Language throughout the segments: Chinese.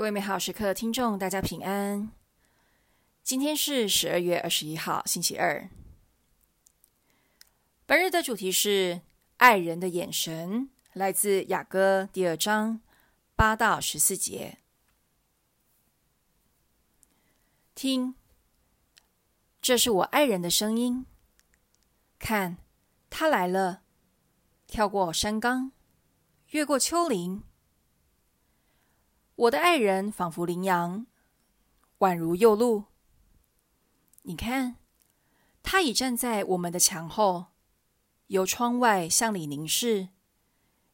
各位美好时刻的听众，大家平安。今天是十二月二十一号，星期二。本日的主题是爱人的眼神，来自雅歌第二章八到十四节。听，这是我爱人的声音。看，他来了，跳过山岗，越过丘陵。我的爱人仿佛羚羊，宛如幼鹿。你看，他已站在我们的墙后，由窗外向里凝视，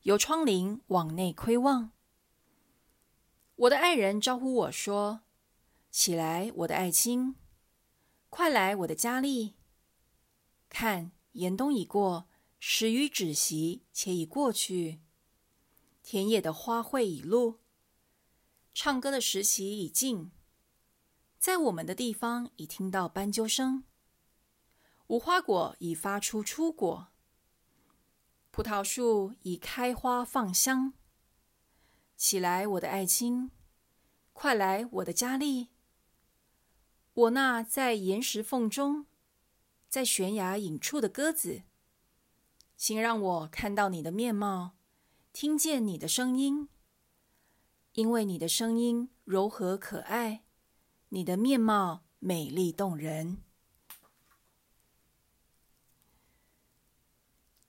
由窗棂往内窥望。我的爱人招呼我说：“起来，我的爱卿，快来，我的佳丽。看，严冬已过，时雨止息，且已过去。田野的花卉已落。”唱歌的时期已尽，在我们的地方已听到斑鸠声，无花果已发出初果，葡萄树已开花放香。起来，我的爱卿，快来，我的佳丽。我那在岩石缝中，在悬崖隐处的鸽子，请让我看到你的面貌，听见你的声音。因为你的声音柔和可爱，你的面貌美丽动人。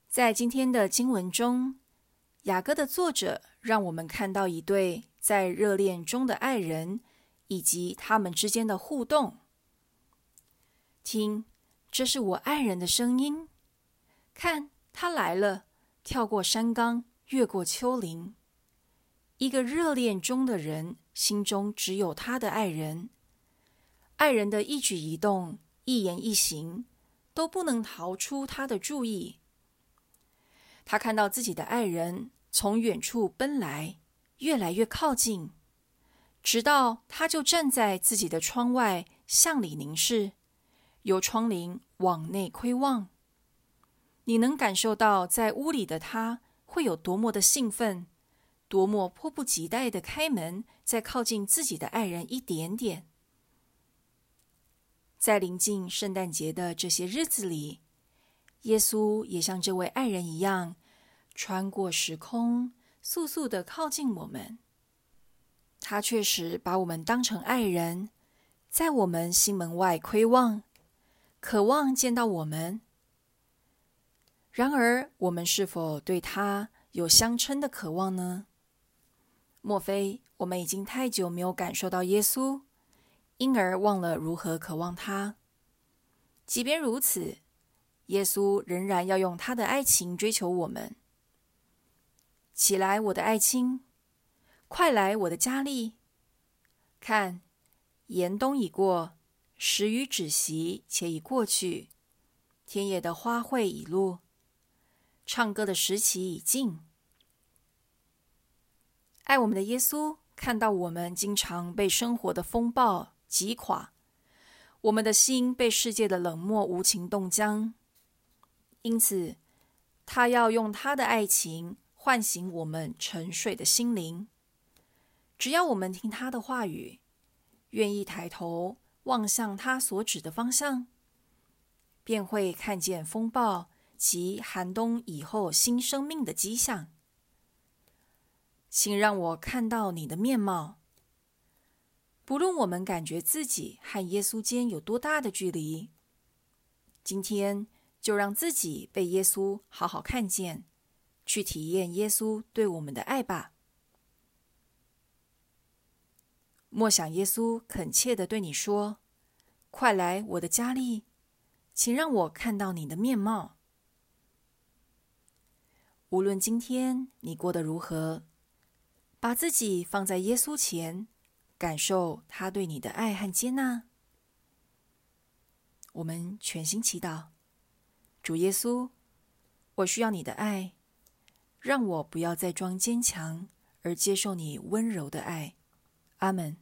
在今天的经文中，雅歌的作者让我们看到一对在热恋中的爱人，以及他们之间的互动。听，这是我爱人的声音。看，他来了，跳过山岗，越过丘陵。一个热恋中的人，心中只有他的爱人，爱人的一举一动、一言一行，都不能逃出他的注意。他看到自己的爱人从远处奔来，越来越靠近，直到他就站在自己的窗外，向里凝视，由窗棂往内窥望。你能感受到，在屋里的他会有多么的兴奋。多么迫不及待的开门，再靠近自己的爱人一点点。在临近圣诞节的这些日子里，耶稣也像这位爱人一样，穿过时空，速速的靠近我们。他确实把我们当成爱人，在我们心门外窥望，渴望见到我们。然而，我们是否对他有相称的渴望呢？莫非我们已经太久没有感受到耶稣，因而忘了如何渴望他？即便如此，耶稣仍然要用他的爱情追求我们。起来，我的爱卿，快来，我的佳丽。看，严冬已过，时雨止息，且已过去。田野的花卉已落，唱歌的时期已尽。爱我们的耶稣看到我们经常被生活的风暴击垮，我们的心被世界的冷漠无情冻僵，因此他要用他的爱情唤醒我们沉睡的心灵。只要我们听他的话语，愿意抬头望向他所指的方向，便会看见风暴及寒冬以后新生命的迹象。请让我看到你的面貌。不论我们感觉自己和耶稣间有多大的距离，今天就让自己被耶稣好好看见，去体验耶稣对我们的爱吧。莫想耶稣恳切的对你说：“快来，我的家里，请让我看到你的面貌。”无论今天你过得如何。把自己放在耶稣前，感受他对你的爱和接纳。我们全心祈祷，主耶稣，我需要你的爱，让我不要再装坚强，而接受你温柔的爱。阿门。